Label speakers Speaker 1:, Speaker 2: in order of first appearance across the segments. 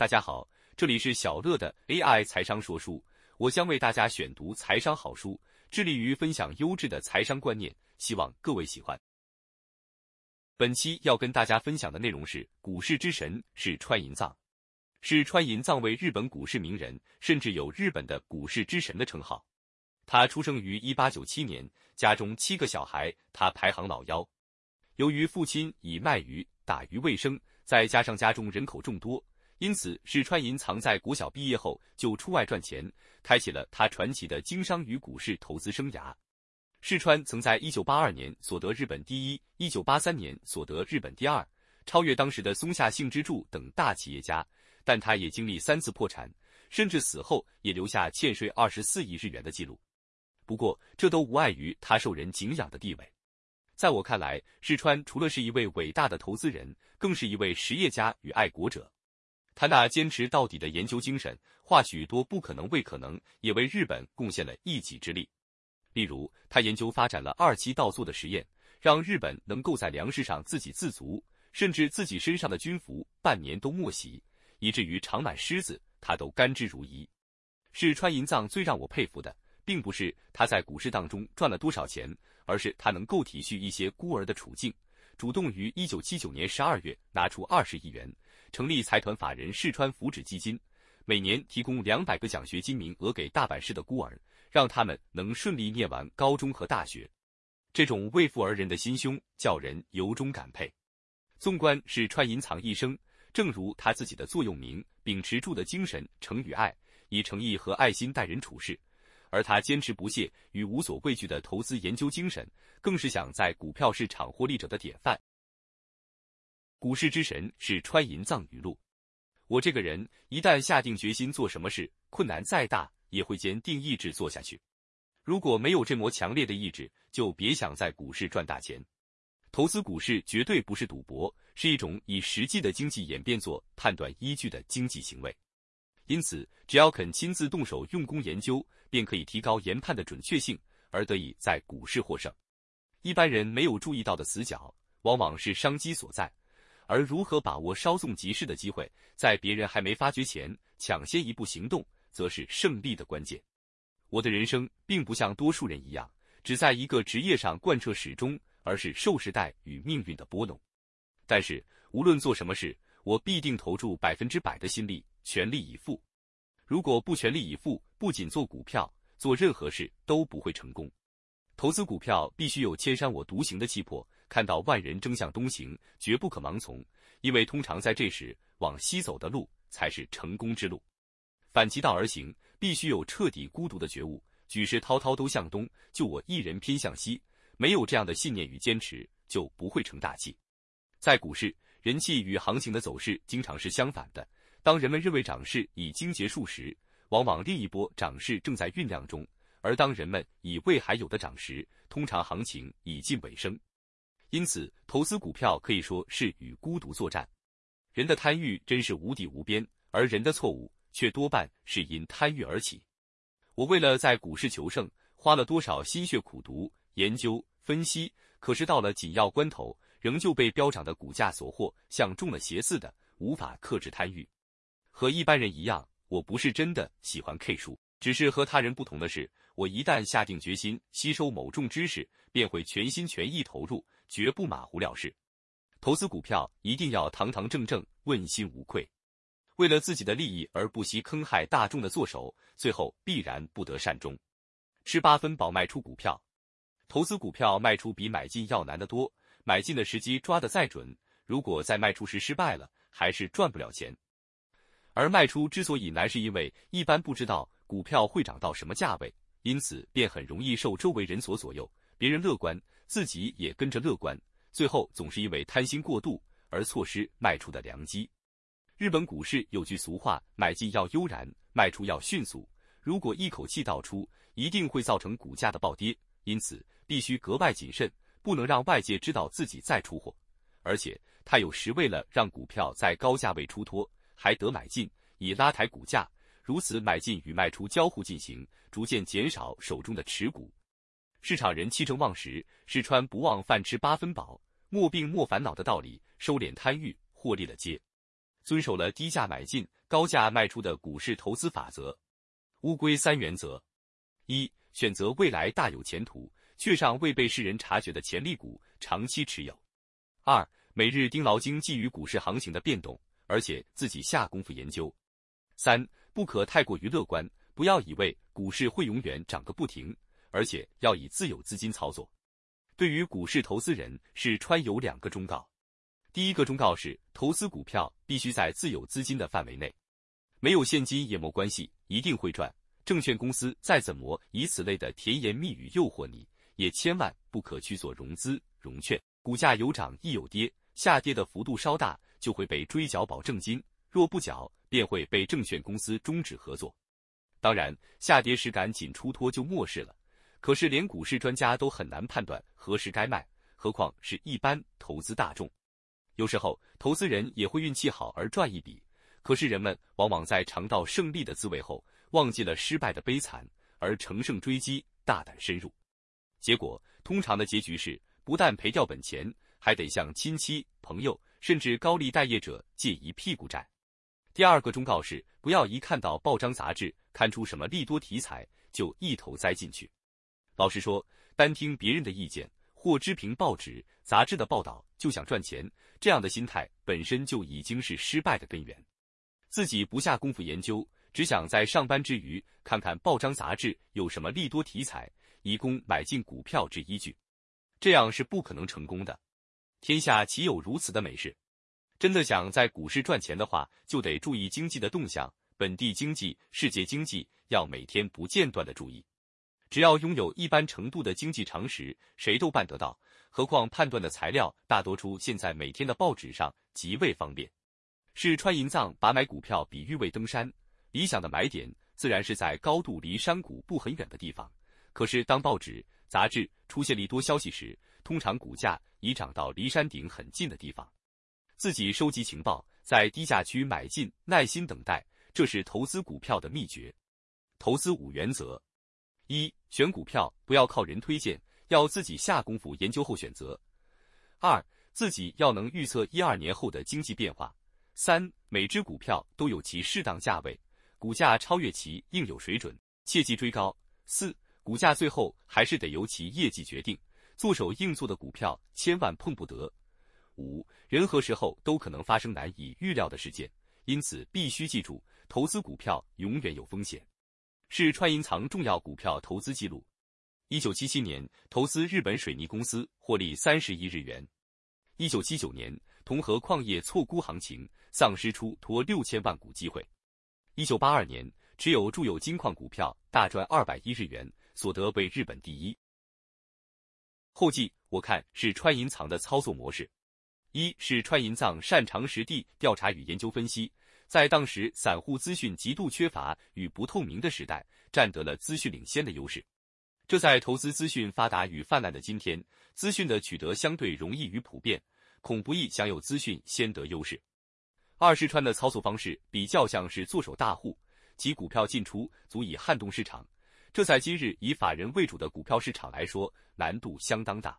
Speaker 1: 大家好，这里是小乐的 AI 财商说书，我将为大家选读财商好书，致力于分享优质的财商观念，希望各位喜欢。本期要跟大家分享的内容是股市之神是川银藏，是川银藏为日本股市名人，甚至有日本的股市之神的称号。他出生于一八九七年，家中七个小孩，他排行老幺。由于父亲以卖鱼、打鱼为生，再加上家中人口众多，因此石川银藏在国小毕业后就出外赚钱，开启了他传奇的经商与股市投资生涯。世川曾在一九八二年所得日本第一，一九八三年所得日本第二，超越当时的松下幸之助等大企业家。但他也经历三次破产，甚至死后也留下欠税二十四亿日元的记录。不过，这都无碍于他受人敬仰的地位。在我看来，世川除了是一位伟大的投资人，更是一位实业家与爱国者。他那坚持到底的研究精神，化许多不可能为可能，也为日本贡献了一己之力。例如，他研究发展了二期稻作的实验，让日本能够在粮食上自给自足，甚至自己身上的军服半年都没洗，以至于长满虱子，他都甘之如饴。是川银藏最让我佩服的，并不是他在股市当中赚了多少钱。而是他能够体恤一些孤儿的处境，主动于一九七九年十二月拿出二十亿元，成立财团法人世川福祉基金，每年提供两百个奖学金名额给大阪市的孤儿，让他们能顺利念完高中和大学。这种为富而人的心胸，叫人由衷感佩。纵观是川银藏一生，正如他自己的座右铭，秉持住的精神诚与爱，以诚意和爱心待人处事。而他坚持不懈与无所畏惧的投资研究精神，更是想在股票市场获利者的典范。股市之神是川银藏语录：我这个人一旦下定决心做什么事，困难再大也会坚定意志做下去。如果没有这么强烈的意志，就别想在股市赚大钱。投资股市绝对不是赌博，是一种以实际的经济演变做判断依据的经济行为。因此，只要肯亲自动手用功研究，便可以提高研判的准确性，而得以在股市获胜。一般人没有注意到的死角，往往是商机所在；而如何把握稍纵即逝的机会，在别人还没发觉前抢先一步行动，则是胜利的关键。我的人生并不像多数人一样，只在一个职业上贯彻始终，而是受时代与命运的拨弄。但是，无论做什么事，我必定投注百分之百的心力。全力以赴，如果不全力以赴，不仅做股票，做任何事都不会成功。投资股票必须有千山我独行的气魄，看到万人争向东行，绝不可盲从，因为通常在这时往西走的路才是成功之路。反其道而行，必须有彻底孤独的觉悟。举世滔滔都向东，就我一人偏向西。没有这样的信念与坚持，就不会成大器。在股市，人气与行情的走势经常是相反的。当人们认为涨势已经结束时，往往另一波涨势正在酝酿中；而当人们以为还有的涨时，通常行情已近尾声。因此，投资股票可以说是与孤独作战。人的贪欲真是无底无边，而人的错误却多半是因贪欲而起。我为了在股市求胜，花了多少心血苦读、研究、分析，可是到了紧要关头，仍旧被飙涨的股价所惑，像中了邪似的，无法克制贪欲。和一般人一样，我不是真的喜欢 K 书，只是和他人不同的是，我一旦下定决心吸收某种知识，便会全心全意投入，绝不马虎了事。投资股票一定要堂堂正正、问心无愧，为了自己的利益而不惜坑害大众的做手，最后必然不得善终。吃八分饱卖出股票，投资股票卖出比买进要难得多，买进的时机抓得再准，如果在卖出时失败了，还是赚不了钱。而卖出之所以难，是因为一般不知道股票会涨到什么价位，因此便很容易受周围人所左右。别人乐观，自己也跟着乐观，最后总是因为贪心过度而错失卖出的良机。日本股市有句俗话：买进要悠然，卖出要迅速。如果一口气倒出，一定会造成股价的暴跌，因此必须格外谨慎，不能让外界知道自己在出货。而且他有时为了让股票在高价位出脱。还得买进，以拉抬股价。如此买进与卖出交互进行，逐渐减少手中的持股。市场人气正旺时，石川不忘饭吃八分饱，莫病莫烦恼的道理，收敛贪欲，获利了结，遵守了低价买进、高价卖出的股市投资法则：乌龟三原则。一、选择未来大有前途却尚未被世人察觉的潜力股，长期持有。二、每日盯牢经济与股市行情的变动，而且自己下功夫研究。三、不可太过于乐观，不要以为股市会永远涨个不停，而且要以自有资金操作。对于股市投资人，是川有两个忠告。第一个忠告是，投资股票必须在自有资金的范围内，没有现金也没关系，一定会赚。证券公司再怎么以此类的甜言蜜语诱惑你，也千万不可去做融资融券。股价有涨亦有跌，下跌的幅度稍大，就会被追缴保证金；若不缴，便会被证券公司终止合作。当然，下跌时赶紧出脱就没事了。可是，连股市专家都很难判断何时该卖，何况是一般投资大众。有时候，投资人也会运气好而赚一笔，可是人们往往在尝到胜利的滋味后，忘记了失败的悲惨，而乘胜追击，大胆深入。结果，通常的结局是不但赔掉本钱，还得向亲戚、朋友甚至高利贷业者借一屁股债。第二个忠告是，不要一看到报章杂志看出什么利多题材，就一头栽进去。老实说，单听别人的意见。或只凭报纸、杂志的报道就想赚钱，这样的心态本身就已经是失败的根源。自己不下功夫研究，只想在上班之余看看报章杂志有什么利多题材，以供买进股票之依据，这样是不可能成功的。天下岂有如此的美事？真的想在股市赚钱的话，就得注意经济的动向，本地经济、世界经济要每天不间断的注意。只要拥有一般程度的经济常识，谁都办得到。何况判断的材料大多出现在每天的报纸上，极为方便。是川银藏把买股票比喻为登山，理想的买点自然是在高度离山谷不很远的地方。可是当报纸、杂志出现利多消息时，通常股价已涨到离山顶很近的地方。自己收集情报，在低价区买进，耐心等待，这是投资股票的秘诀。投资五原则。一选股票不要靠人推荐，要自己下功夫研究后选择。二自己要能预测一二年后的经济变化。三每只股票都有其适当价位，股价超越其应有水准，切忌追高。四股价最后还是得由其业绩决定，做手硬做的股票千万碰不得。五任何时候都可能发生难以预料的事件，因此必须记住，投资股票永远有风险。是川银藏重要股票投资记录。一九七七年投资日本水泥公司，获利三十亿日元。一九七九年同和矿业错估行情，丧失出脱六千万股机会。一九八二年持有住友金矿股票，大赚二百亿日元，所得为日本第一。后记我看是川银藏的操作模式：一是川银藏擅长实地调查与研究分析。在当时散户资讯极度缺乏与不透明的时代，占得了资讯领先的优势。这在投资资讯发达与泛滥的今天，资讯的取得相对容易与普遍，恐不易享有资讯先得优势。二是川的操作方式比较像是做手大户，其股票进出足以撼动市场，这在今日以法人为主的股票市场来说，难度相当大。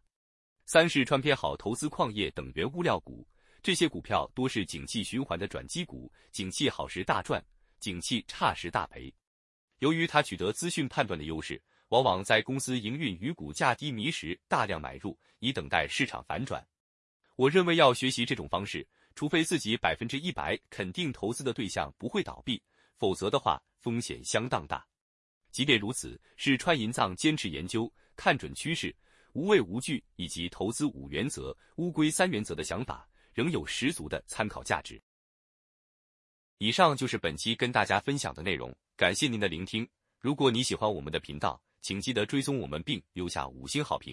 Speaker 1: 三是穿偏好投资矿业等原物料股。这些股票多是景气循环的转机股，景气好时大赚，景气差时大赔。由于它取得资讯判断的优势，往往在公司营运与股价低迷时大量买入，以等待市场反转。我认为要学习这种方式，除非自己百分之一百肯定投资的对象不会倒闭，否则的话风险相当大。即便如此，是川银藏坚持研究、看准趋势、无畏无惧以及投资五原则、乌龟三原则的想法。仍有十足的参考价值。以上就是本期跟大家分享的内容，感谢您的聆听。如果你喜欢我们的频道，请记得追踪我们并留下五星好评。